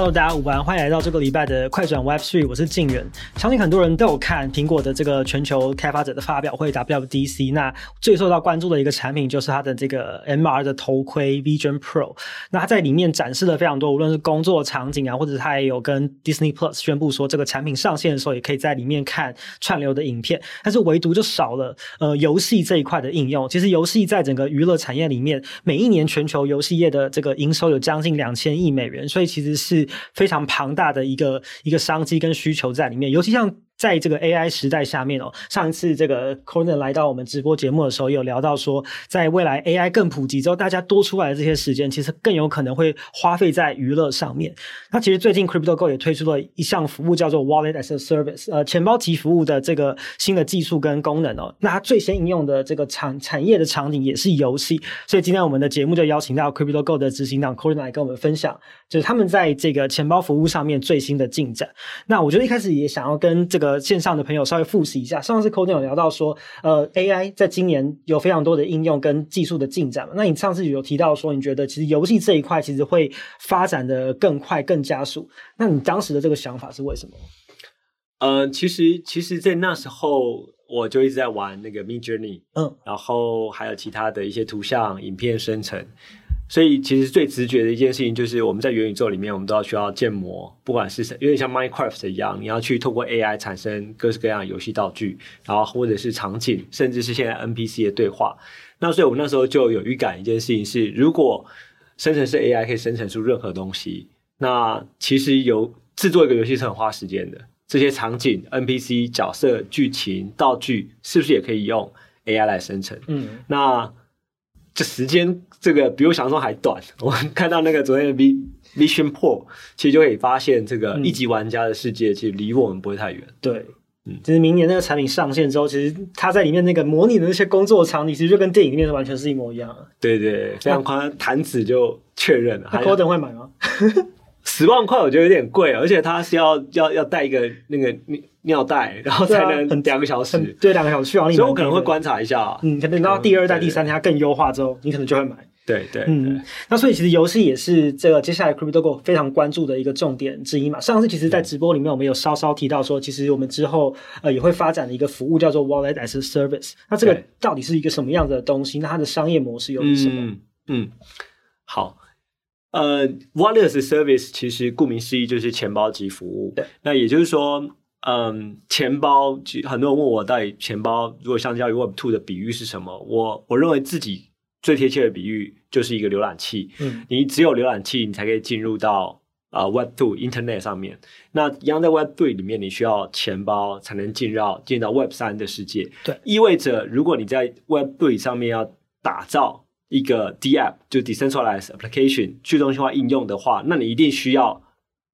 Hello，大家午安，欢迎来到这个礼拜的快转 Web3，我是静远。相信很多人都有看苹果的这个全球开发者的发表会 WDC，那最受到关注的一个产品就是它的这个 MR 的头盔 Vision Pro。那它在里面展示了非常多，无论是工作场景啊，或者它也有跟 Disney Plus 宣布说这个产品上线的时候，也可以在里面看串流的影片。但是唯独就少了呃游戏这一块的应用。其实游戏在整个娱乐产业里面，每一年全球游戏业的这个营收有将近两千亿美元，所以其实是。非常庞大的一个一个商机跟需求在里面，尤其像。在这个 AI 时代下面哦，上一次这个 Conan 来到我们直播节目的时候，有聊到说，在未来 AI 更普及之后，大家多出来的这些时间，其实更有可能会花费在娱乐上面。那其实最近 CryptoGo 也推出了一项服务，叫做 Wallet as a Service，呃，钱包级服务的这个新的技术跟功能哦。那它最先应用的这个产产业的场景也是游戏，所以今天我们的节目就邀请到 CryptoGo 的执行长 Conan 来跟我们分享，就是他们在这个钱包服务上面最新的进展。那我觉得一开始也想要跟这个。呃，线上的朋友稍微复习一下，上次 Conan 有聊到说，呃，AI 在今年有非常多的应用跟技术的进展嘛。那你上次有提到说，你觉得其实游戏这一块其实会发展的更快、更加速。那你当时的这个想法是为什么？呃，其实，其实，在那时候我就一直在玩那个 Midjourney，嗯，然后还有其他的一些图像、影片生成。所以，其实最直觉的一件事情就是，我们在元宇宙里面，我们都要需要建模，不管是有点像 Minecraft 一样，你要去透过 AI 产生各式各样的游戏道具，然后或者是场景，甚至是现在 NPC 的对话。那所以我们那时候就有预感，一件事情是，如果生成式 AI 可以生成出任何东西，那其实有制作一个游戏是很花时间的。这些场景、NPC 角色、剧情、道具，是不是也可以用 AI 来生成？嗯，那。这时间这个比我想象中还短。我看到那个昨天的 V Vision Pro，其实就可以发现，这个一级玩家的世界其实离我们不会太远。对，嗯，其实明年那个产品上线之后，其实它在里面那个模拟的那些工作场景，其实就跟电影里面的完全是一模一样。对对，非常夸张，弹指就确认了。那 Gordon 会买吗？十万块我觉得有点贵，而且它是要要要带一个那个尿尿袋，然后才能两个小时，对，两个小时续航力。所以我可能会观察一下，嗯，可能到第二代、第三代它更优化之后，你可能就会买。对对，嗯，那所以其实游戏也是这个接下来 CryptoGo 非常关注的一个重点之一嘛。上次其实，在直播里面我们有稍稍提到说，其实我们之后呃也会发展的一个服务叫做 Wallet as a Service。那这个到底是一个什么样的东西？那它的商业模式又是什么？嗯，嗯，好。呃，Wallet as a Service 其实顾名思义就是钱包级服务。对，那也就是说，嗯，钱包，很多人问我到底钱包如果相较于 Web Two 的比喻是什么？我我认为自己最贴切的比喻就是一个浏览器。嗯，你只有浏览器，你才可以进入到啊、呃、Web Two Internet 上面。那一样在 Web Three 里面，你需要钱包才能进入进到 Web 三的世界。对，意味着如果你在 Web Three 上面要打造。一个 DApp 就 Decentralized Application 去中心化应用的话，那你一定需要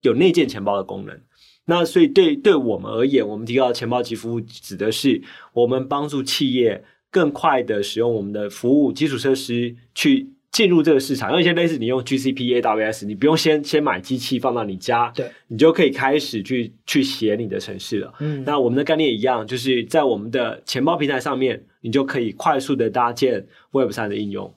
有内建钱包的功能。那所以对对我们而言，我们提到的钱包级服务，指的是我们帮助企业更快的使用我们的服务基础设施去进入这个市场。有一些类似你用 GCP、AWS，你不用先先买机器放到你家，对，你就可以开始去去写你的城市了。嗯，那我们的概念一样，就是在我们的钱包平台上面，你就可以快速的搭建 Web 三的应用。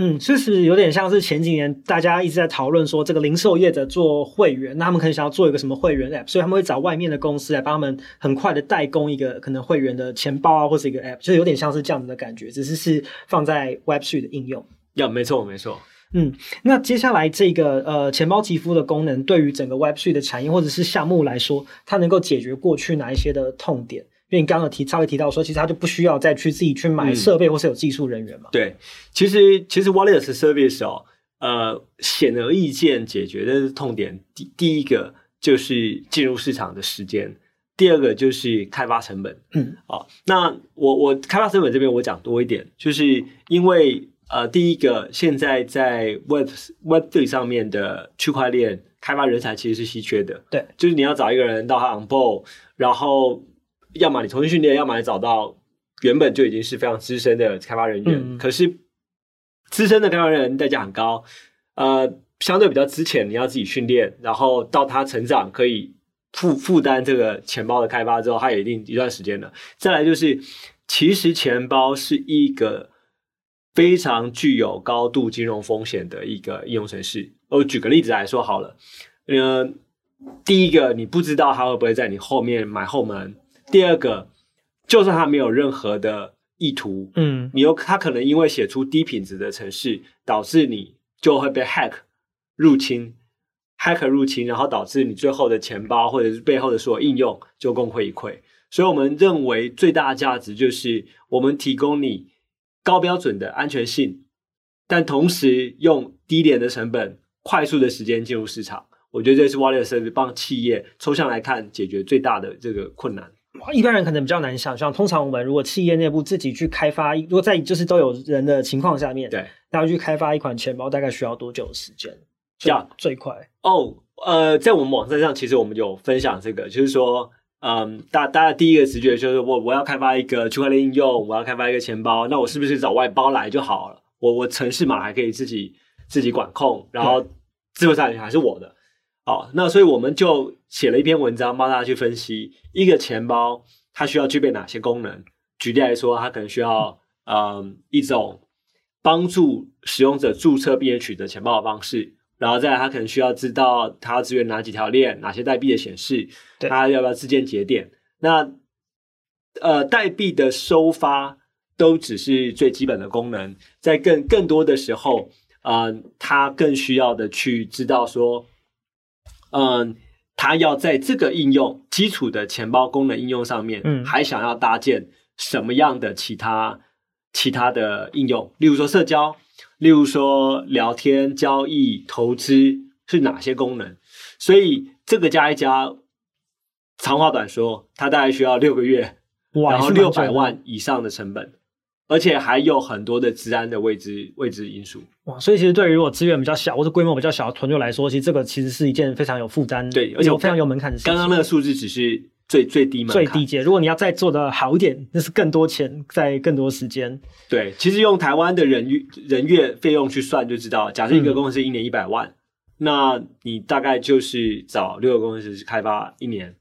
嗯，确实有点像是前几年大家一直在讨论说，这个零售业者做会员，那他们可能想要做一个什么会员 App，所以他们会找外面的公司来帮他们很快的代工一个可能会员的钱包啊，或是一个 App，就是有点像是这样子的感觉，只是是放在 Web3 的应用。呀，没错没错。嗯，那接下来这个呃钱包肌肤的功能，对于整个 Web3 的产业或者是项目来说，它能够解决过去哪一些的痛点？因为你刚刚提稍微提到说，其实他就不需要再去自己去买设备，或是有技术人员嘛、嗯。对，其实其实 Wallet as a Service 哦，呃，显而易见解决的痛点，第第一个就是进入市场的时间，第二个就是开发成本。嗯，好、哦，那我我开发成本这边我讲多一点，就是因为呃，第一个现在在 Web Web Three 上面的区块链开发人才其实是稀缺的。对，就是你要找一个人到他 on board，然后。要么你重新训练，要么你找到原本就已经是非常资深的开发人员。嗯、可是资深的开发人员代价很高，呃，相对比较之前，你要自己训练，然后到他成长可以负负担这个钱包的开发之后，他也一定一段时间了。再来就是，其实钱包是一个非常具有高度金融风险的一个应用程式。我举个例子来说好了。呃，第一个你不知道他会不会在你后面买后门，第二个，就算他没有任何的意图，嗯，你又他可能因为写出低品质的程式，导致你就会被 hack 入侵，hack 入侵，然后导致你最后的钱包或者是背后的所有应用就功亏一篑。所以我们认为最大的价值就是我们提供你高标准的安全性，但同时用低廉的成本、快速的时间进入市场。我觉得这是 Wallet Service 帮企业抽象来看解决最大的这个困难。一般人可能比较难想象，通常我们如果企业内部自己去开发，如果在就是都有人的情况下面，对，然后去开发一款钱包，大概需要多久时间？这样最快哦，oh, 呃，在我们网站上，其实我们有分享这个，就是说。嗯，大大家第一个直觉就是我我要开发一个区块链应用，我要开发一个钱包，那我是不是找外包来就好了？我我城市码还可以自己自己管控，然后智慧财产权还是我的。好，那所以我们就写了一篇文章，帮大家去分析一个钱包它需要具备哪些功能。举例来说，它可能需要嗯一种帮助使用者注册并且取得钱包的方式。然后再来，他可能需要知道他要支援哪几条链、哪些代币的显示，他要不要自建节点？那呃，代币的收发都只是最基本的功能，在更更多的时候，嗯、呃，他更需要的去知道说，嗯、呃，他要在这个应用基础的钱包功能应用上面，嗯，还想要搭建什么样的其他其他的应用，例如说社交。例如说，聊天、交易、投资是哪些功能？所以这个加一加，长话短说，它大概需要六个月，然后六百万以上的成本，而且还有很多的治安的未知未知因素。哇！所以其实对于如果资源比较小或者规模比较小的团队来说，其实这个其实是一件非常有负担，对，而且非常有门槛的事情。刚刚那个数字只是。最最低门槛，最低阶。如果你要再做的好一点，那是更多钱，在更多时间。对，其实用台湾的人月人月费用去算就知道，假设一个公司一年一百万，嗯，那你大概就是找六个公司开发一年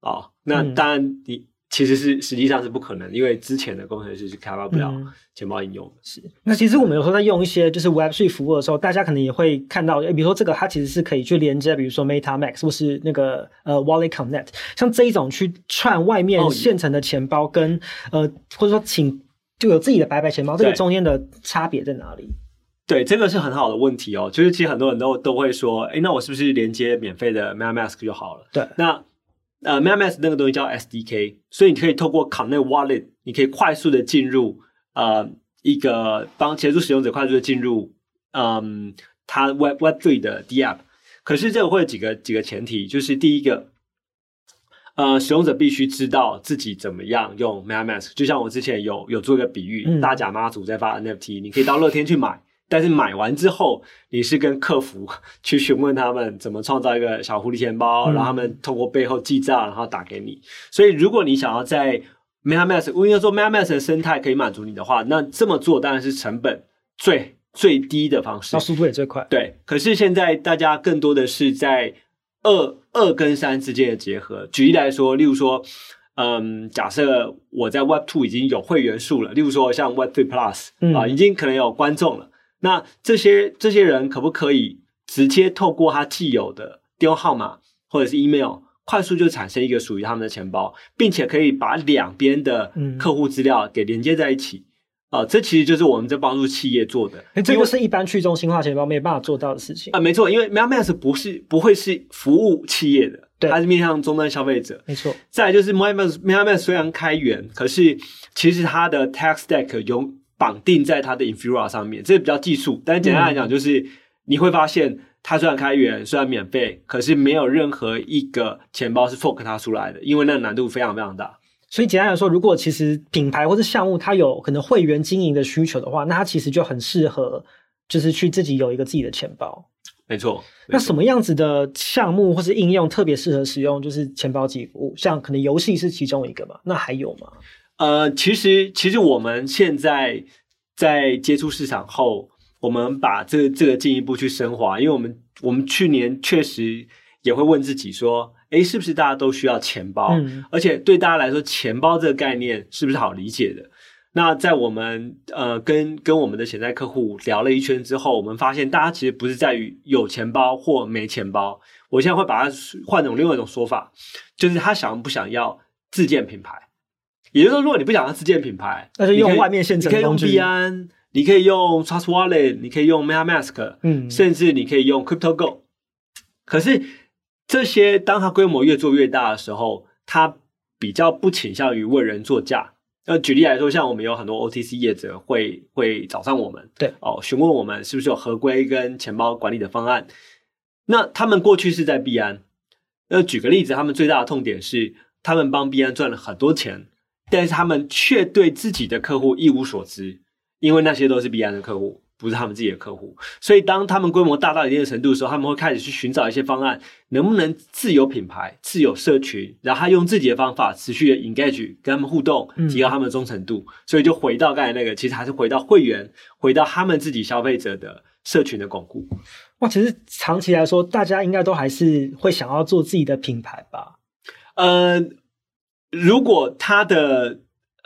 啊，哦。那当然你。其实是实际上是不可能，因为之前的工程师是开发不了钱包应用的。是，那其实我们有时候在用一些就是 Web3 服务的时候，大家可能也会看到，比如说这个它其实是可以去连接，比如说 MetaMask 或是那个呃 Wallet Connect，像这一种去串外面现成的钱包跟、哦、呃或者说请就有自己的白白钱包，这个中间的差别在哪里？对，这个是很好的问题哦。就是其实很多人都都会说，哎，那我是不是连接免费的 MetaMask 就好了？对，那。呃，MetaMask 那个东西叫 SDK，所以你可以透过 Connect Wallet，你可以快速的进入呃一个帮协助使用者快速的进入嗯它 Web Web Three 的 DApp。可是这个会有几个几个前提，就是第一个，呃，使用者必须知道自己怎么样用 MetaMask。就像我之前有有做一个比喻，嗯、大甲妈祖在发 NFT，你可以到乐天去买。但是买完之后，你是跟客服去询问他们怎么创造一个小狐狸钱包，嗯、然后他们通过背后记账，然后打给你。所以，如果你想要在 MetaMask，我应该说 MetaMask 的生态可以满足你的话，那这么做当然是成本最最低的方式，那速度也最快。对，可是现在大家更多的是在二二跟三之间的结合。举例来说，例如说，嗯，假设我在 Web Two 已经有会员数了，例如说像 Web Three Plus、嗯、啊，已经可能有观众了。那这些这些人可不可以直接透过他既有的电话号码或者是 email，快速就产生一个属于他们的钱包，并且可以把两边的客户资料给连接在一起？啊、嗯呃，这其实就是我们在帮助企业做的。诶这个是一般去中心化钱包没办法做到的事情啊、呃，没错，因为 MetaMask 不是不会是服务企业的，对，它是面向终端消费者。没错。再来就是 MetaMask 虽然开源，可是其实它的 tech stack 有。绑定在它的 Infura 上面，这个比较技术，但是简单来讲，就是你会发现，它虽然开源，虽然免费，可是没有任何一个钱包是 fork 它出来的，因为那个难度非常非常大。所以简单来说，如果其实品牌或是项目它有可能会员经营的需求的话，那它其实就很适合，就是去自己有一个自己的钱包。没错。那什么样子的项目或是应用特别适合使用就是钱包即服务？像可能游戏是其中一个嘛？那还有吗？呃，其实其实我们现在在接触市场后，我们把这个这个进一步去升华，因为我们我们去年确实也会问自己说，诶，是不是大家都需要钱包？嗯，而且对大家来说，钱包这个概念是不是好理解的？那在我们呃跟跟我们的潜在客户聊了一圈之后，我们发现大家其实不是在于有钱包或没钱包。我现在会把它换成另外一种说法，就是他想不想要自建品牌。也就是说，如果你不想要自建品牌，那就用外面现成的工具。你可以用币安，你可以用 Trust Wallet，你可以用 MetaMask，嗯，甚至你可以用 CryptoGo。可是这些当它规模越做越大的时候，它比较不倾向于为人作嫁。那举例来说，像我们有很多 OTC 业者会会找上我们，对哦，询问我们是不是有合规跟钱包管理的方案。那他们过去是在币安，那举个例子，他们最大的痛点是，他们帮币安赚了很多钱。但是他们却对自己的客户一无所知，因为那些都是 B 安的客户，不是他们自己的客户。所以当他们规模大到一定的程度的时候，他们会开始去寻找一些方案，能不能自有品牌、自有社群，然后他用自己的方法持续的 engage 跟他们互动，提高他们的忠诚度。嗯。所以就回到刚才那个，其实还是回到会员，回到他们自己消费者的社群的巩固。哇，其实长期来说，大家应该都还是会想要做自己的品牌吧？呃。如果他的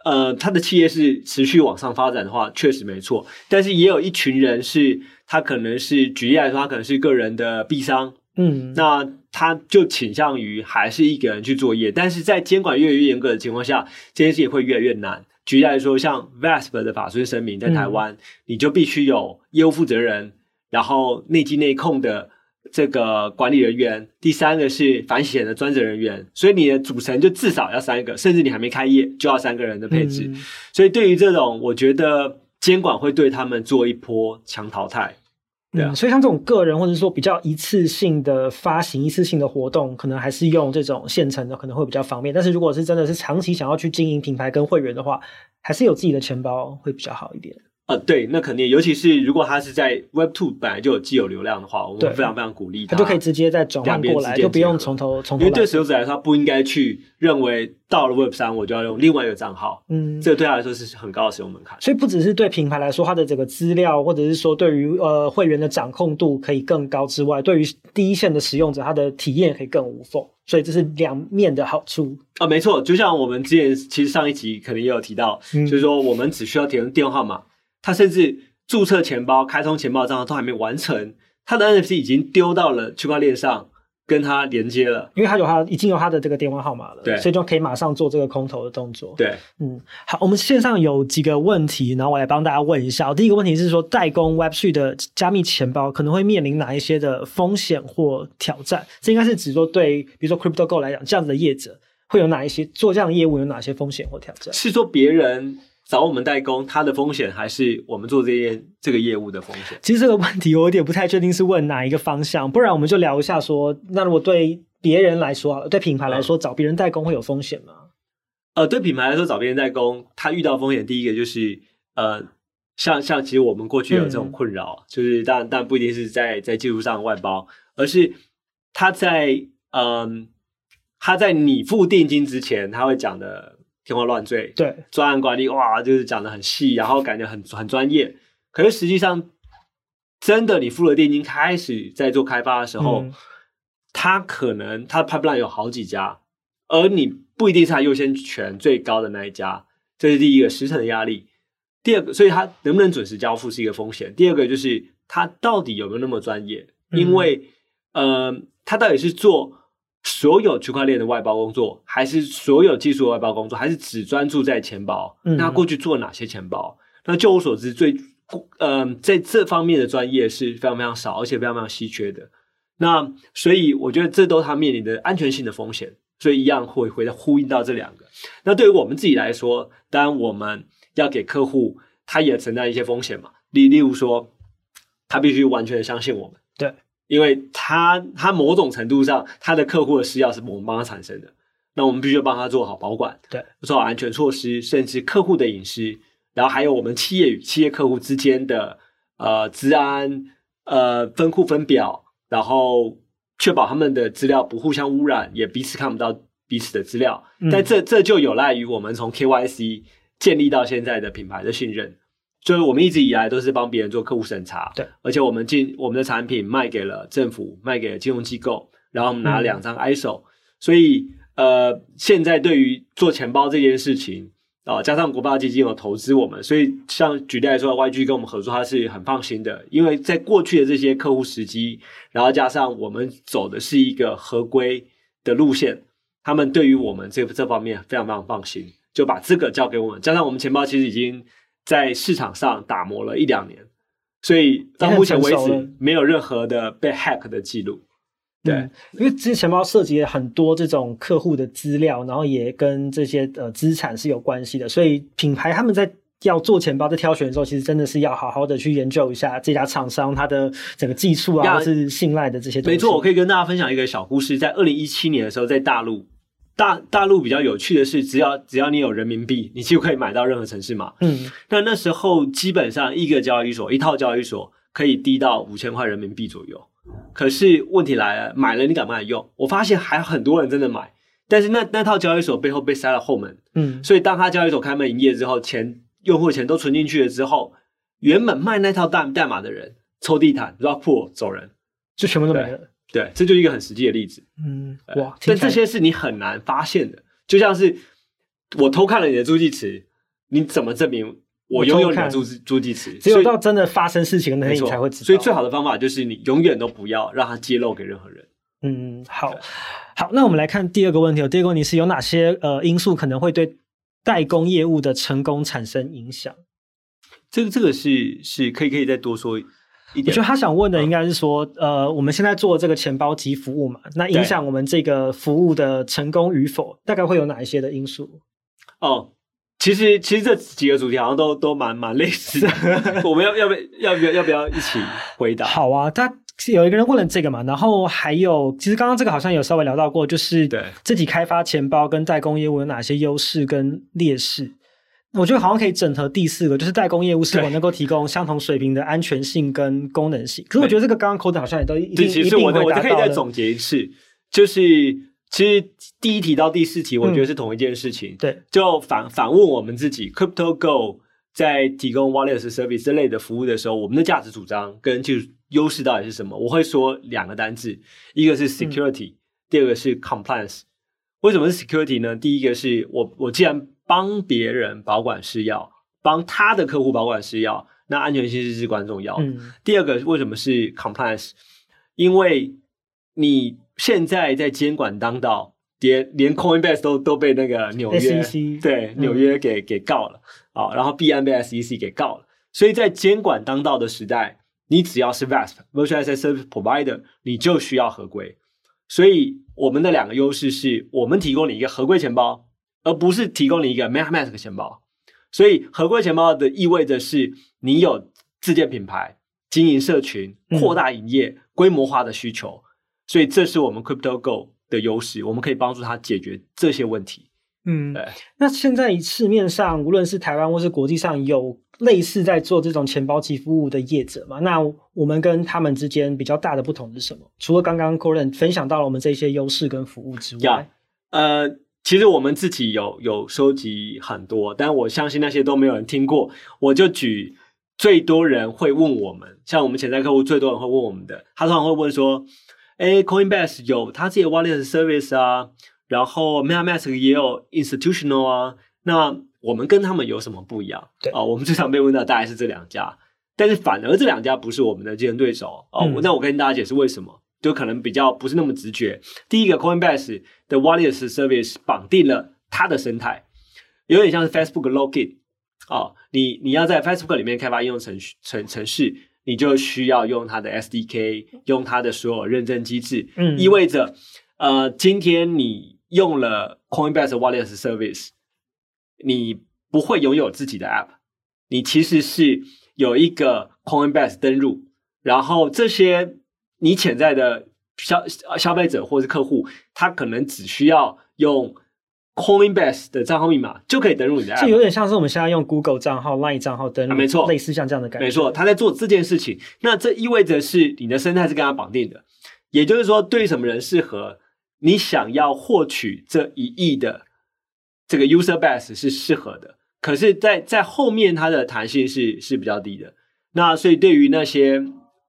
呃他的企业是持续往上发展的话，确实没错。但是也有一群人是，他可能是举例来说，他可能是个人的币商，嗯，那他就倾向于还是一个人去作业。但是在监管越来越严格的情况下，这件事情会越来越难。举例来说，像 VASP 的法遵声明在台湾，嗯，你就必须有业务负责人，然后内稽内控的。这个管理人员，第三个是反洗钱的专职人员，所以你的组成就至少要三个，甚至你还没开业就要三个人的配置。嗯、所以对于这种，我觉得监管会对他们做一波强淘汰。对啊、嗯，所以像这种个人或者说比较一次性的发行、一次性的活动，可能还是用这种现成的可能会比较方便。但是如果是真的是长期想要去经营品牌跟会员的话，还是有自己的钱包会比较好一点。呃，对，那肯定，尤其是如果他是在 Web Two 本来就有既有流量的话，我们非常非常鼓励他，他就可以直接再转换过来，就不用从头从头。因为对使用者来说，他不应该去认为到了 Web 三我就要用另外一个账号，嗯，这个对他来说是很高的使用门槛。所以不只是对品牌来说，它的整个资料或者是说对于呃会员的掌控度可以更高之外，对于第一线的使用者，他的体验可以更无缝。所以这是两面的好处啊，没错。就像我们之前其实上一集可能也有提到，嗯、就是说我们只需要填电话号码，他甚至。注册钱包、开通钱包账号都还没完成，他的 NFC 已经丢到了区块链上，跟他连接了。因为他有他已经有他的这个电话号码了，对，所以就可以马上做这个空投的动作。对，嗯，好，我们线上有几个问题，然后我来帮大家问一下。第一个问题是说，代工 Web3 的加密钱包可能会面临哪一些的风险或挑战？这应该是指说对，比如说 CryptoGo 来讲，这样子的业者会有哪一些做这样的业务有哪些风险或挑战？是说别人。找我们代工，它的风险还是我们做这件这个业务的风险？其实这个问题我有点不太确定是问哪一个方向，不然我们就聊一下说，那如果对别人来说，对品牌来说，嗯、找别人代工会有风险吗？呃，对品牌来说，找别人代工，他遇到风险，第一个就是呃，像像其实我们过去有这种困扰，嗯、就是但但不一定是在在技术上外包，而是他在嗯、呃，他在你付定金之前，他会讲的。天花乱坠，对，专案管理哇，就是讲的很细，然后感觉很很专业。可是实际上，真的你付了定金，开始在做开发的时候，他、嗯、可能他的 pipeline 有好几家，而你不一定是他优先权最高的那一家，这是第一个时程的压力。第二个，所以他能不能准时交付是一个风险。第二个就是他到底有没有那么专业？因为，嗯、呃，他到底是做。所有区块链的外包工作，还是所有技术外包工作，还是只专注在钱包？嗯、那过去做哪些钱包？那就我所知，最嗯、呃，在这方面的专业是非常非常少，而且非常非常稀缺的。那所以我觉得这都是他面临的安全性的风险。所以一样会回呼应到这两个。那对于我们自己来说，当然我们要给客户，他也承担一些风险嘛。例例如说，他必须完全的相信我们。对。因为他他某种程度上，他的客户的私钥是我们帮他产生的，那我们必须要帮他做好保管，对，做好安全措施，甚至客户的隐私，然后还有我们企业与企业客户之间的呃治安呃分库分表，然后确保他们的资料不互相污染，也彼此看不到彼此的资料。嗯、但这这就有赖于我们从 KYC 建立到现在的品牌的信任。就是我们一直以来都是帮别人做客户审查，对，而且我们进我们的产品卖给了政府，卖给了金融机构，然后我们拿了两张 ISO，、嗯、所以呃，现在对于做钱包这件事情，啊，加上国发基金有投资我们，所以像举例来说，YG 跟我们合作，他是很放心的，因为在过去的这些客户时机，然后加上我们走的是一个合规的路线，他们对于我们这这方面非常非常放心，就把这个交给我们。加上我们钱包其实已经在市场上打磨了一两年，所以到目前为止没有任何的被 hack 的记录。对、嗯，因为这些钱包涉及了很多这种客户的资料，然后也跟这些呃资产是有关系的，所以品牌他们在要做钱包在挑选的时候，其实真的是要好好的去研究一下这家厂商它的整个技术啊，或是信赖的这些东西。没错，我可以跟大家分享一个小故事，在二零一七年的时候，在大陆大大陆比较有趣的是，只要只要你有人民币，你就可以买到任何城市码。嗯，那那时候基本上一个交易所一套交易所可以低到五千块人民币左右。可是问题来了，买了你敢不敢用？我发现还有很多人真的买，但是那那套交易所背后被塞了后门，嗯，所以当他交易所开门营业之后，钱用户钱都存进去了之后，原本卖那套代代码的人抽地毯 r o c k p o o l 走人，就全部都没了。对，这就是一个很实际的例子。嗯，哇，但这些是你很难发现的，就像是我偷看了你的助记词，你怎么证明？我拥有你的助助记词，只有到真的发生事情的那一天才会知道。所以最好的方法就是你永远都不要让它揭露给任何人。嗯，好，好，那我们来看第二个问题。第二个问题是有哪些呃因素可能会对代工业务的成功产生影响？这个这个是是可以可以再多说。我觉得他想问的应该是说，呃，我们现在做这个钱包及服务嘛，那影响我们这个服务的成功与否，大概会有哪一些的因素？哦。其实，其实这几个主题好像都都蛮蛮类似的。我们要要不要不要要不要一起回答？好啊，他有一个人问了这个嘛，然后还有，其实刚刚这个好像有稍微聊到过，就是对自己开发钱包跟代工业务有哪些优势跟劣势？我觉得好像可以整合第四个，就是代工业务是否能够提供相同水平的安全性跟功能性。可是我觉得这个刚刚 Colton 好像也都一定一定会达到的。我可以再总结一次，就是。其实第一题到第四题，我觉得是同一件事情。嗯、对，就反反问我们自己，Crypto Go 在提供 Wallet Service 这类的服务的时候，我们的价值主张跟技术优势到底是什么？我会说两个单字，一个是 Security，、嗯、第二个是 Compliance。为什么是 Security 呢？第一个是我我既然帮别人保管是要，帮他的客户保管是要，那安全性是至关重要的。嗯、第二个为什么是 Compliance？因为你。现在在监管当道，连连 Coinbase 都都被那个纽约 SEC 对纽约给给告了啊、嗯，然后币安被 SEC 给告了，所以在监管当道的时代，你只要是 VASP Virtual Asset Service Provider，你就需要合规。所以我们的两个优势是我们提供你一个合规钱包，而不是提供你一个 MetaMask 钱包。所以合规钱包的意味着是你有自建品牌、经营社群、扩大营业、嗯、规模化的需求。所以这是我们 CryptoGo 的优势，我们可以帮助他解决这些问题。嗯，对。那现在市面上，无论是台湾或是国际上，有类似在做这种钱包及服务的业者吗？那我们跟他们之间比较大的不同是什么？除了刚刚 Colton 分享到了我们这些优势跟服务之外，呃，其实我们自己有有收集很多，但我相信那些都没有人听过。我就举最多人会问我们，像我们潜在客户最多人会问我们的，他通常会问说。哎，Coinbase 有它自己的 Wallet Service 啊，然后 MetaMask 也有 Institutional 啊，那我们跟他们有什么不一样？对啊，我们最常被问到大概是这两家，但是反而这两家不是我们的竞争对手哦。嗯、那我跟大家解释为什么，就可能比较不是那么直觉。第一个，Coinbase 的 Wallet Service 绑定了它的生态，有点像是 Facebook Login 哦，你你要在 Facebook 里面开发应用程序程程式。你就需要用它的 SDK，用它的所有认证机制，嗯，意味着，呃，今天你用了 Coinbase Wallet Service，你不会拥有自己的 App，你其实是有一个 Coinbase 登录，然后这些你潜在的消消费者或是客户，他可能只需要用。Coinbase 的账号密码就可以登录你的 App，就有点像是我们现在用 Google 账号、Line 账号登录，啊，没错，类似像这样的感觉。没错，他在做这件事情，那这意味着是你的生态是跟他绑定的，也就是说，对于什么人适合，你想要获取这一亿的这个 User Base 是适合的，可是在，在在后面它的弹性是是比较低的。那所以对于那些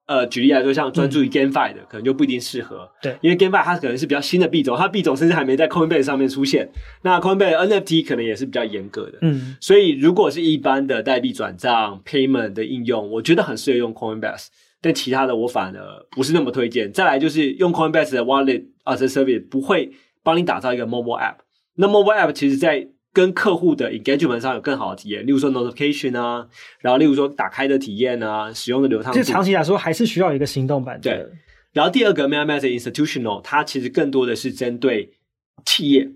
呃，举例来说，像专注于 GameFi 的，嗯、可能就不一定适合。对，因为 GameFi 它可能是比较新的币种，它币种甚至还没在 Coinbase 上面出现。那 Coinbase NFT 可能也是比较严格的。嗯，所以如果是一般的代币转账 Payment 的应用，我觉得很适合用 Coinbase。但其他的我反而不是那么推荐。再来就是用 Coinbase 的 Wallet as a Service 不会帮你打造一个 Mobile App。那 Mobile App 其实在跟客户的 engagement 上有更好的体验，例如说 notification 啊，然后例如说打开的体验啊，使用的流畅度。就长期来说，还是需要一个行动版。对。然后第二个 MetaMask Institutional，它其实更多的是针对企业，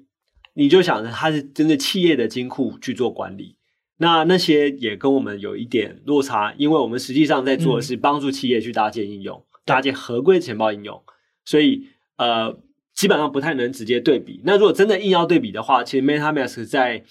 你就想着它是针对企业的金库去做管理。那那些也跟我们有一点落差，因为我们实际上在做的是帮助企业去搭建应用，嗯、搭建合规钱包应用，所以呃。基本上不太能直接对比。那如果真的硬要对比的话，其实 MetaMask 在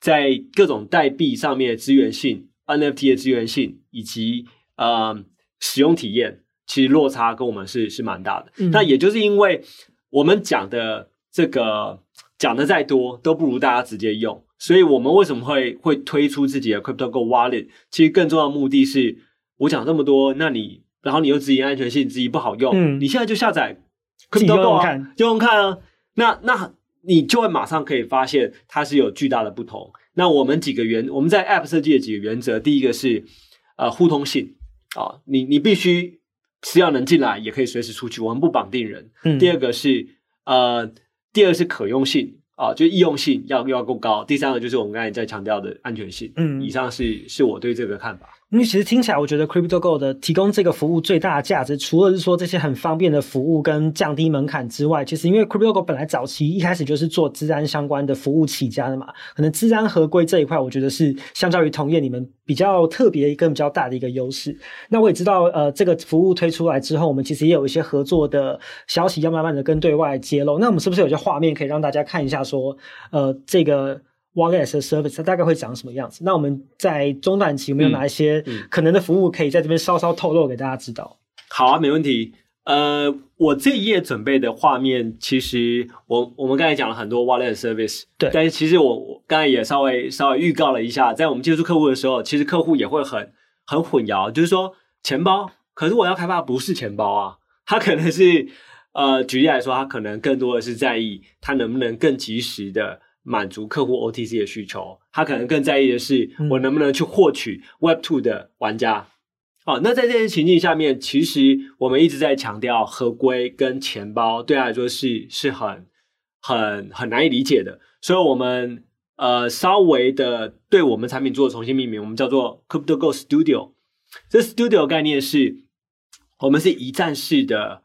在各种代币上面的资源性、NFT 的资源性以及呃使用体验，其实落差跟我们是是蛮大的。嗯、那也就是因为我们讲的这个讲的再多都不如大家直接用，所以我们为什么会会推出自己的 CryptoGo Wallet？其实更重要的目的是，我讲这么多，那你然后你又质疑安全性，质疑不好用，嗯、你现在就下载。可以用用看，用用看啊！那那你就会马上可以发现它是有巨大的不同。那我们几个原我们在 App 设计的几个原则，第一个是呃互通性啊、哦，你你必须是要能进来，也可以随时出去，我们不绑定人。嗯、第二个是呃，第二个是可用性啊、哦，就易用性要要够高。第三个就是我们刚才在强调的安全性。嗯，以上是是我对这个看法。因为其实听起来，我觉得 CryptoGo 的提供这个服务最大的价值，除了是说这些很方便的服务跟降低门槛之外，其实因为 CryptoGo 本来早期一开始就是做资安相关的服务起家的嘛，可能资安合规这一块，我觉得是相较于同业你们比较特别一个比较大的一个优势。那我也知道，呃，这个服务推出来之后，我们其实也有一些合作的消息要慢慢的跟对外揭露。那我们是不是有些画面可以让大家看一下？说，呃，这个。Wallet as a Service 它大概会长什么样子？那我们在中短期有没有哪一些可能的服务可以在这边稍稍透露给大家知道？好啊，没问题。呃，我这一页准备的画面，其实我我们刚才讲了很多 Wallet Service，对。但是其实我我刚才也稍微稍微预告了一下，在我们接触客户的时候，其实客户也会很很混淆，就是说钱包，可是我要开发不是钱包啊，它可能是呃，举例来说，它可能更多的是在意它能不能更及时的。满足客户 OTC 的需求，他可能更在意的是我能不能去获取 Web Two 的玩家。好、嗯哦，那在这些情境下面，其实我们一直在强调合规跟钱包对他来说是是很很很难以理解的，所以我们呃稍微的对我们产品做重新命名，我们叫做 CryptoGo Studio。这 Studio 概念是我们是一站式的。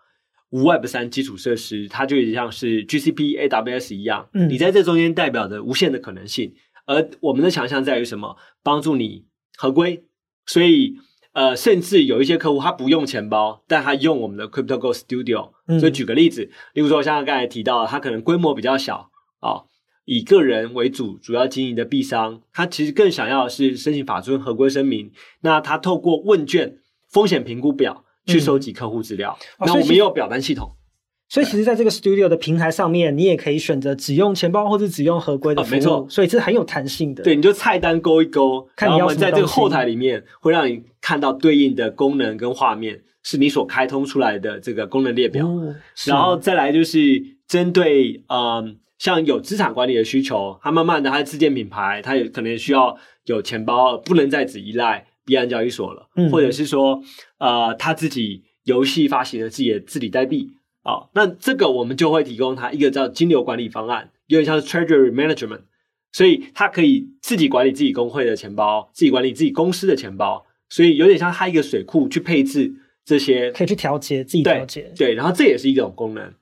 Web 三基础设施，它就有点像是 GCP、AWS 一样。嗯，你在这中间代表着无限的可能性。而我们的强项在于什么？帮助你合规。所以，呃，甚至有一些客户他不用钱包，但他用我们的 CryptoGo Studio。所以，举个例子，例如说像刚才提到，他可能规模比较小啊、哦，以个人为主，主要经营的币商，他其实更想要的是申请法遵合规声明。那他透过问卷风险评估表。去收集客户资料，那、嗯、我们也有表单系统，所以其实在这个 Studio 的平台上面，你也可以选择只用钱包或者只用合规的服务，哦、没错，所以这是很有弹性的。对，你就菜单勾一勾，看你要什么，然后我们在这个后台里面会让你看到对应的功能跟画面，是你所开通出来的这个功能列表。哦、然后再来就是针对嗯，像有资产管理的需求，它慢慢的它自建品牌，它也可能需要有钱包，不能再只依赖。币安交易所了，或者是说，呃，他自己游戏发行了自己的治理代币啊、哦，那这个我们就会提供他一个叫金流管理方案，有点像是 Treasury Management，所以他可以自己管理自己工会的钱包，自己管理自己公司的钱包，所以有点像他一个水库去配置这些，可以去调节自己调节，对，然后这也是一种功能，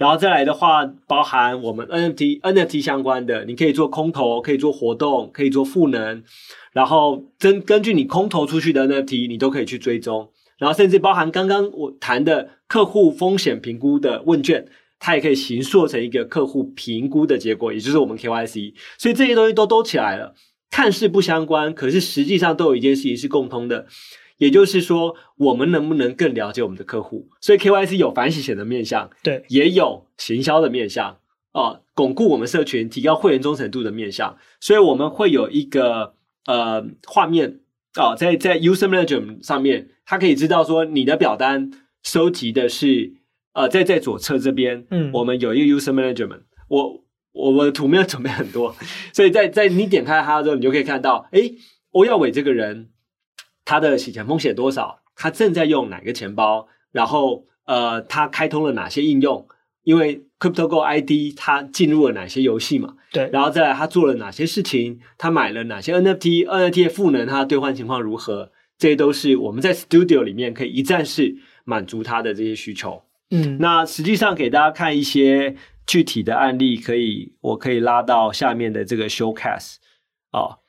然后再来的话，包含我们 NFT NFT 相关的，你可以做空投，可以做活动，可以做赋能。然后根根据你空投出去的 NFT，你都可以去追踪，然后甚至包含刚刚我谈的客户风险评估的问卷，它也可以形塑成一个客户评估的结果，也就是我们 KYC。所以这些东西都都起来了，看似不相关，可是实际上都有一件事情是共通的，也就是说，我们能不能更了解我们的客户？所以 KYC 有反洗钱的面向，对，也有行销的面向，哦，巩固我们社群、提高会员忠诚度的面向，所以我们会有一个。呃，画面哦，在在 User Manager 上面，它可以知道说你的表单收集的是呃，在在左侧这边，嗯，我们有一个 User Management，我我我的图没有准备很多，所以在在你点开它之后，你就可以看到，诶，欧耀伟这个人，他的洗钱风险多少？他正在用哪个钱包？然后呃，他开通了哪些应用？因为 CryptoGo ID 他进入了哪些游戏嘛？对，然后再来他做了哪些事情？他买了哪些 NFT？NFT 的赋能，他的兑换情况如何？这些都是我们在 Studio 里面可以一站式满足他的这些需求。嗯，那实际上给大家看一些具体的案例，可以我可以拉到下面的这个 Showcase 哦。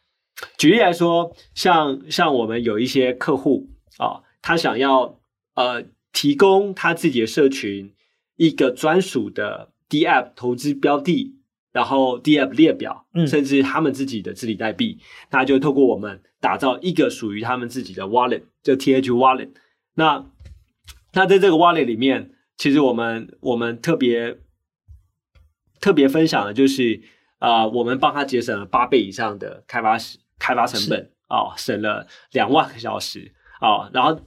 举例来说，像像我们有一些客户啊、哦，他想要呃提供他自己的社群。一个专属的 DApp 投资标的，然后 DApp 列表，嗯，甚至他们自己的治理代币，那就透过我们打造一个属于他们自己的 Wallet，就 TH Wallet。那那在这个 Wallet 里面，其实我们我们特别特别分享的就是啊、呃，我们帮他节省了八倍以上的开发时开发成本啊、哦，省了两万个小时啊、哦。然后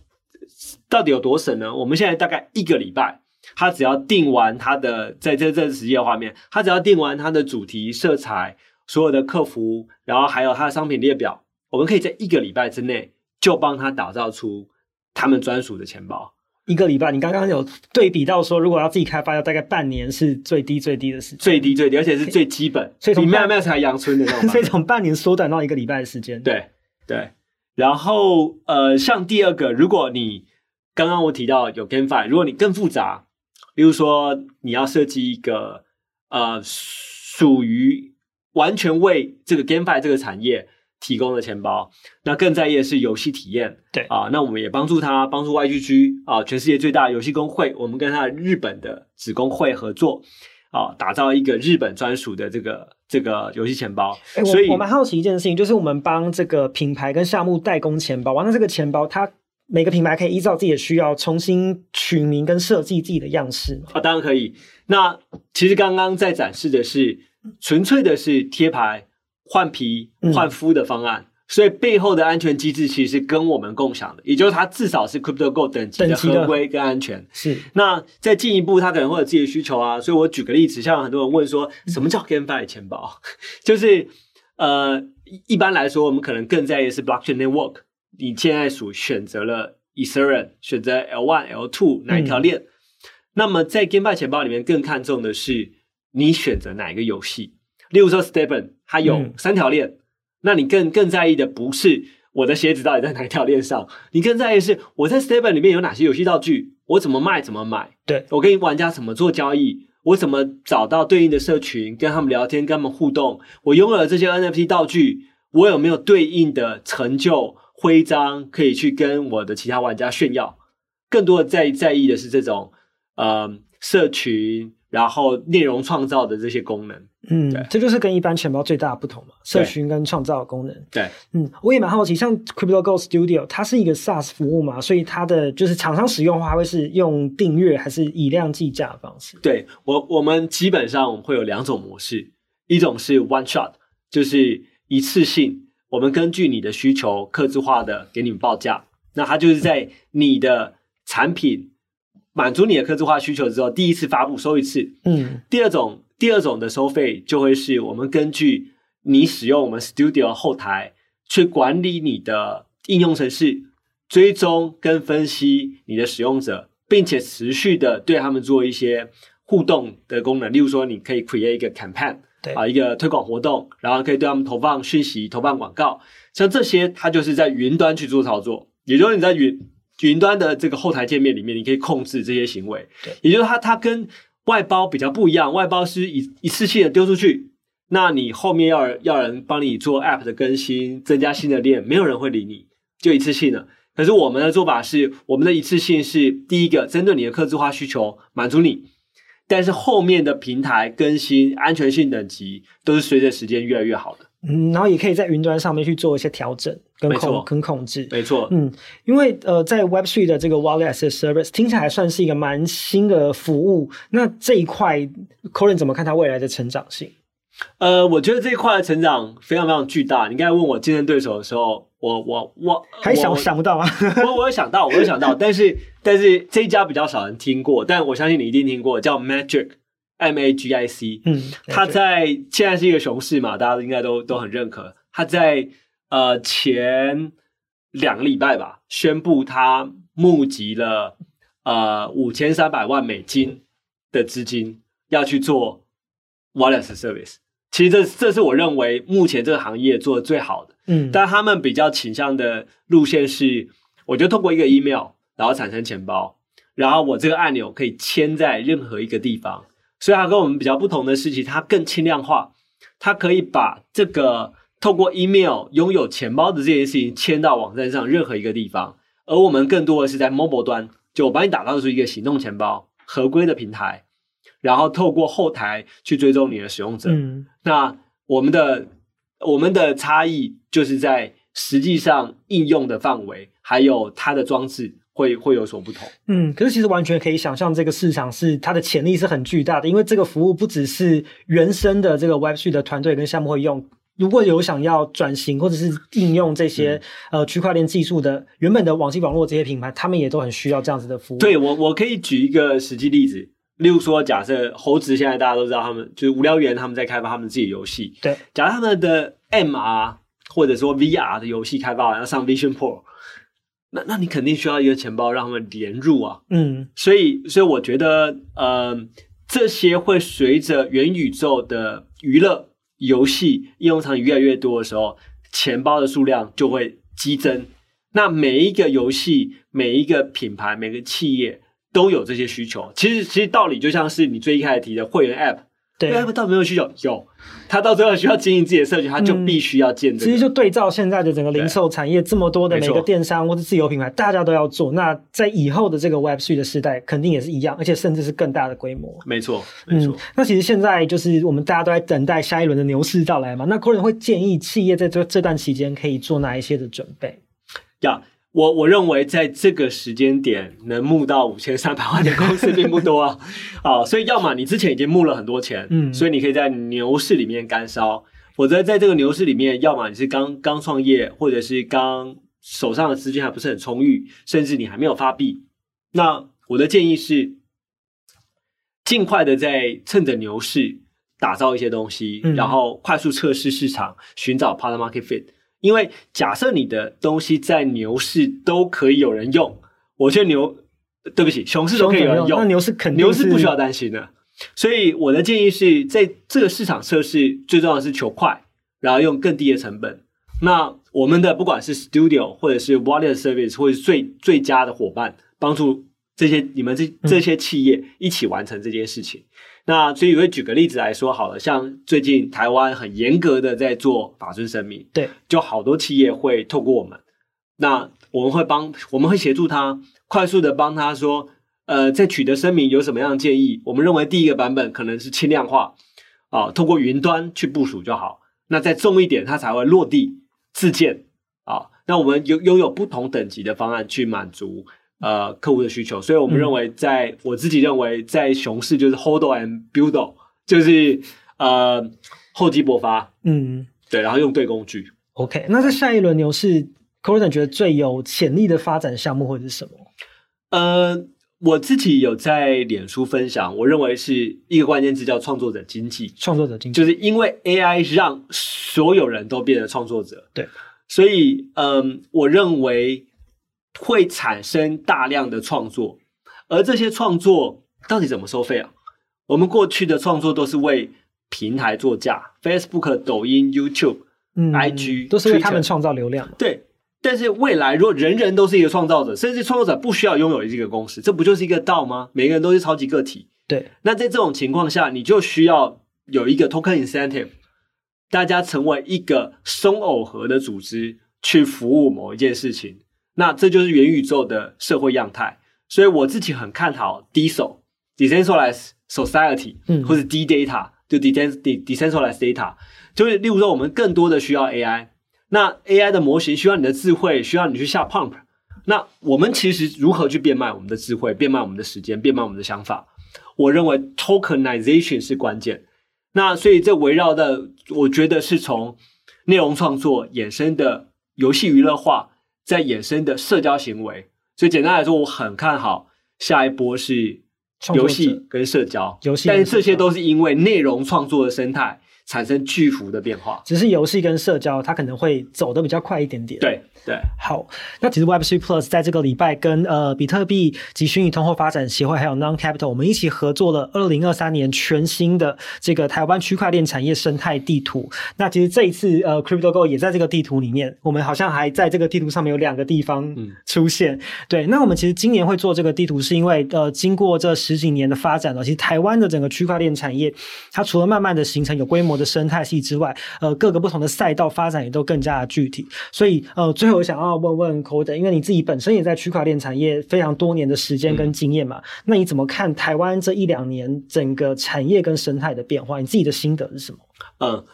到底有多省呢？我们现在大概一个礼拜。他只要定完他的在这这实际的画面，他只要定完他的主题色彩，所有的客服，然后还有他的商品列表，我们可以在一个礼拜之内就帮他打造出他们专属的钱包。一个礼拜，你刚刚有对比到说，如果要自己开发，要大概半年是最低最低的时间，最低最低，而且是最基本，所以从比喵喵才阳春的那种，所以从半年缩短到一个礼拜的时间。对对，然后呃，像第二个，如果你刚刚我提到有 GameFi，如果你更复杂。例如说，你要设计一个呃属于完全为这个 GameFi 这个产业提供的钱包，那更在意的是游戏体验。对啊，那我们也帮助他，帮助 YGG 啊，全世界最大的游戏工会，我们跟他日本的子工会合作啊，打造一个日本专属的这个这个游戏钱包。欸、所以我蛮好奇一件事情，就是我们帮这个品牌跟项目代工钱包，完了这个钱包它。每个品牌可以依照自己的需要重新取名跟设计自己的样式吗？啊，当然可以。那其实刚刚在展示的是纯粹的是贴牌换皮换肤的方案，嗯，所以背后的安全机制其实跟我们共享的，也就是它至少是 CryptoGo 等级的合规跟安全。是。那再进一步，它可能会有自己的需求啊。所以我举个例子，像很多人问说，什么叫 GameFi 钱包？就是呃，一般来说，我们可能更在意的是 Blockchain Network。你现在所选择了 Ethereum，选择 L one、L two 哪一条链？嗯、那么在 GameFi 钱包里面更看重的是你选择哪一个游戏。例如说 Stephen 它有三条链，嗯、那你更更在意的不是我的鞋子到底在哪一条链上，你更在意的是我在 Stephen 里面有哪些游戏道具，我怎么卖怎么买，对，我跟玩家怎么做交易，我怎么找到对应的社群跟他们聊天跟他们互动，我拥有了这些 NFT 道具，我有没有对应的成就？徽章可以去跟我的其他玩家炫耀，更多的在在意的是这种呃社群，然后内容创造的这些功能。嗯，这就是跟一般钱包最大的不同嘛，社群跟创造的功能。对，嗯，我也蛮好奇，像 CryptoGo Studio，它是一个 SaaS 服务嘛，所以它的就是厂商使用的话，会是用订阅还是以量计价的方式？对我，我们基本上我们会有两种模式，一种是 One Shot，就是一次性。我们根据你的需求，客制化的给你们报价。那它就是在你的产品满足你的客制化需求之后，第一次发布收一次。嗯，第二种，第二种的收费就会是我们根据你使用我们 Studio 后台去管理你的应用程式，追踪跟分析你的使用者，并且持续的对他们做一些互动的功能。例如说，你可以 create 一个 campaign。对啊，一个推广活动，然后可以对他们投放讯息、投放广告，像这些，它就是在云端去做操作。也就是你在云云端的这个后台界面里面，你可以控制这些行为。对，也就是它它跟外包比较不一样，外包是一一次性的丢出去，那你后面要要人帮你做 App 的更新，增加新的链，没有人会理你，就一次性的。可是我们的做法是，我们的一次性是第一个，针对你的客制化需求，满足你。但是后面的平台更新、安全性等级都是随着时间越来越好的。嗯，然后也可以在云端上面去做一些调整跟控跟控制。没错，嗯，因为呃，在 Web3 的这个 Wallet as a Service 听起来算是一个蛮新的服务。那这一块，Colin 怎么看它未来的成长性？呃，我觉得这一块的成长非常非常巨大。你刚才问我竞争对手的时候，我我我还想想不到吗？我我有想到，我有想到，但是但是这一家比较少人听过，但我相信你一定听过，叫 Magic M A G I C。嗯，它在现在是一个熊市嘛，大家应该都都很认可。它在呃前两个礼拜吧，宣布他募集了呃五千三百万美金的资金，要去做 Wireless Service。其实这这是我认为目前这个行业做的最好的，嗯，但他们比较倾向的路线是，我就通过一个 email，然后产生钱包，然后我这个按钮可以签在任何一个地方，所以它跟我们比较不同的事情，它更轻量化，它可以把这个透过 email 拥有钱包的这件事情签到网站上任何一个地方，而我们更多的是在 mobile 端，就我帮你打造出一个行动钱包合规的平台。然后透过后台去追踪你的使用者，嗯，那我们的我们的差异就是在实际上应用的范围，还有它的装置会会有所不同。嗯，可是其实完全可以想象，这个市场是它的潜力是很巨大的，因为这个服务不只是原生的这个 Web3 的团队跟项目会用，如果有想要转型或者是应用这些、嗯、呃区块链技术的原本的网际网络这些品牌，他们也都很需要这样子的服务。对，我我可以举一个实际例子。例如说，假设猴子现在大家都知道，他们就是无聊猿，他们在开发他们自己的游戏。对，假如他们的 MR 或者说 VR 的游戏开发要上 Vision Pro，那那你肯定需要一个钱包让他们连入啊。嗯，所以所以我觉得，呃，这些会随着元宇宙的娱乐游戏应用场景越来越多的时候，钱包的数量就会激增。那每一个游戏、每一个品牌、每个企业。都有这些需求，其实其实道理就像是你最一开始提的会员 App，对 App 到没有需求？有，他到最后需要经营自己的社群，他就必须要建这个。其实就对照现在的整个零售产业，这么多的每个电商或者自由品牌，大家都要做。那在以后的这个 Web3 的时代，肯定也是一样，而且甚至是更大的规模。没错，没错。那其实现在就是我们大家都在等待下一轮的牛市到来嘛。那 Corren 会建议企业在这这段期间可以做哪一些的准备？呀。Yeah. 我我认为在这个时间点能募到五千三百万的公司并不多啊，啊，所以要么你之前已经募了很多钱，嗯，所以你可以在牛市里面干烧；否则在这个牛市里面，要么你是刚刚创业，或者是刚手上的资金还不是很充裕，甚至你还没有发币。那我的建议是，尽快的在趁着牛市打造一些东西，嗯，然后快速测试市场，寻找 product market fit。因为假设你的东西在牛市都可以有人用，我觉得牛，对不起，熊市都可以有人用，那牛市肯定是牛市不需要担心的。所以我的建议是在这个市场测试，最重要的是求快，然后用更低的成本。那我们的不管是 Studio 或者是 Wallet Service 或者是最最佳的伙伴，帮助这些你们这这些企业一起完成这件事情。嗯那所以，我会举个例子来说好了，像最近台湾很严格的在做法遵声明，对，就好多企业会透过我们，那我们会帮，我们会协助他快速的帮他说，呃，在取得声明有什么样的建议？我们认为第一个版本可能是轻量化，啊，透过云端去部署就好。那再重一点，它才会落地自建啊。那我们有拥有不同等级的方案去满足。呃，客户的需求，所以我们认为在，在、嗯、我自己认为，在熊市就是 hold and BUILD，就是呃厚积薄发，嗯，对，然后用对工具。OK，那在下一轮牛市，Corren 觉得最有潜力的发展项目会是什么？呃，我自己有在脸书分享，我认为是一个关键字叫创作者经济。创作者经济，就是因为 AI 让所有人都变成创作者，对，所以嗯、呃，我认为。会产生大量的创作，而这些创作到底怎么收费啊？我们过去的创作都是为平台作价，Facebook、抖音、YouTube、嗯、IG 都是为他们创造流量。对，但是未来如果人人都是一个创造者，甚至创作者不需要拥有一个公司，这不就是一个道吗？每个人都是超级个体。对，那在这种情况下，你就需要有一个 token incentive，大家成为一个松耦合的组织去服务某一件事情。那这就是元宇宙的社会样态，所以我自己很看好 DeSo（Decentralized Society） 嗯。或者 D-Data，就 Decentralized Data，就是例如说我们更多的需要 AI，那 AI 的模型需要你的智慧，需要你去下 pump，那我们其实如何去变卖我们的智慧，变卖我们的时间，变卖我们的想法？我认为 Tokenization 是关键。那所以这围绕的，我觉得是从内容创作衍生的游戏娱乐化，再衍生的社交行为。所以简单来说，我很看好下一波是游戏跟社交，游戏，但是这些都是因为内容创作的生态。产生巨幅的变化，只是游戏跟社交，它可能会走得比较快一点点。对对，好，那其实 Web3 Plus 在这个礼拜跟呃比特币及虚拟通货发展协会还有 Non Capital 我们一起合作了二零二三年全新的这个台湾区块链产业生态地图。那其实这一次呃 CryptoGo 也在这个地图里面，我们好像还在这个地图上面有两个地方出现。嗯、对，那我们其实今年会做这个地图，是因为呃经过这十几年的发展了，其实台湾的整个区块链产业，它除了慢慢的形成有规模的生态系之外，呃，各个不同的赛道发展也都更加的具体。所以，呃，最后我想要问问 Coder，因为你自己本身也在区块链产业非常多年的时间跟经验嘛，嗯、那你怎么看台湾这一两年整个产业跟生态的变化？你自己的心得是什么？嗯，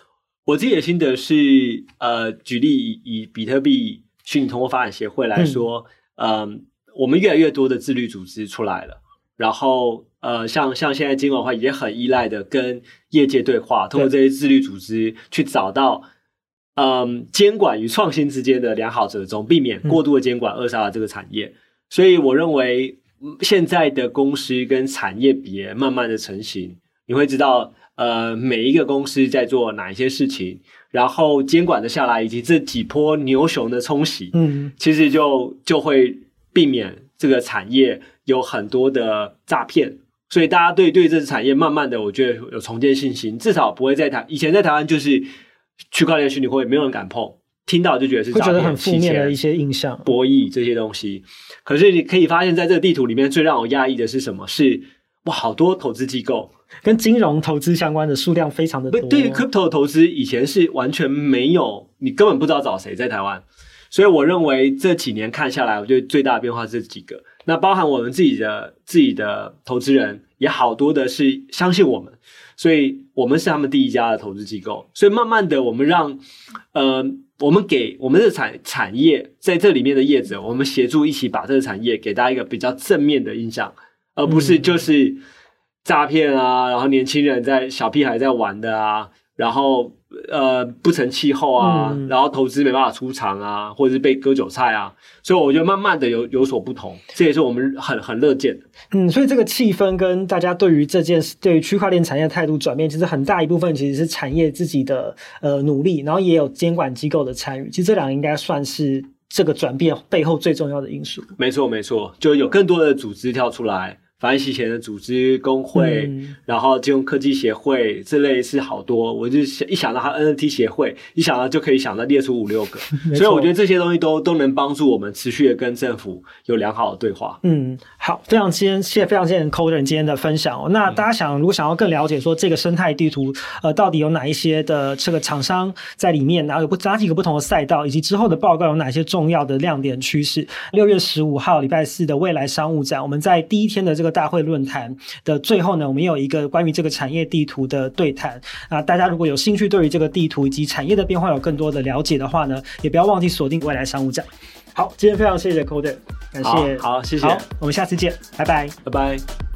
我自己的心得是，呃，举例以，以比特币虚拟通货发展协会来说，嗯、呃，我们越来越多的自律组织出来了。然后，呃，像像现在金管会也很依赖的跟业界对话，通过这些自律组织去找到，嗯、呃，监管与创新之间的良好折中，避免过度的监管扼杀了这个产业。嗯、所以，我认为现在的公司跟产业别慢慢的成型，你会知道，呃，每一个公司在做哪一些事情，然后监管的下来，以及这几波牛熊的冲洗，嗯，其实就就会避免这个产业。有很多的诈骗，所以大家对对这个产业慢慢的，我觉得有重建信心，至少不会在台以前在台湾就是区块链虚拟货币没有人敢碰，听到就觉得是觉得很负面的一些印象，博弈这些东西。可是你可以发现，在这个地图里面，最让我压抑的是什么？是哇，好多投资机构跟金融投资相关的数量非常的多。对于 crypto 投资，以前是完全没有，你根本不知道找谁在台湾。所以我认为这几年看下来，我觉得最大的变化是这几个。那包含我们自己的自己的投资人也好多的是相信我们，所以我们是他们第一家的投资机构。所以慢慢的，我们让呃，我们给我们的产产业在这里面的业者，我们协助一起把这个产业给大家一个比较正面的印象，而不是就是诈骗啊，然后年轻人在小屁孩在玩的啊，然后。呃，不成气候啊，嗯、然后投资没办法出场啊，或者是被割韭菜啊，所以我觉得慢慢的有有所不同，这也是我们很很乐见的。嗯，所以这个气氛跟大家对于这件事，对于区块链产业的态度转变，其实很大一部分其实是产业自己的呃努力，然后也有监管机构的参与。其实这两个应该算是这个转变背后最重要的因素。没错，没错，就有更多的组织跳出来。反洗钱的组织、工会，嗯、然后金融科技协会这类是好多。我就想一想到它 NFT 协会，一想到就可以想到列出五六个。所以我觉得这些东西都都能帮助我们持续的跟政府有良好的对话。嗯，好，非常谢谢非常谢谢 c o d e n 今天的分享哦。那大家想如果想要更了解说这个生态地图，呃，到底有哪一些的这个厂商在里面，然后有不哪几个不同的赛道，以及之后的报告有哪些重要的亮点趋势？六月十五号礼拜四的未来商务展，我们在第一天的这个。大会论坛的最后呢，我们有一个关于这个产业地图的对谈啊，大家如果有兴趣对于这个地图以及产业的变化有更多的了解的话呢，也不要忘记锁定未来商务站。好，今天非常谢谢 Coder，感谢，好，好，谢谢，好，我们下次见，拜拜，拜拜。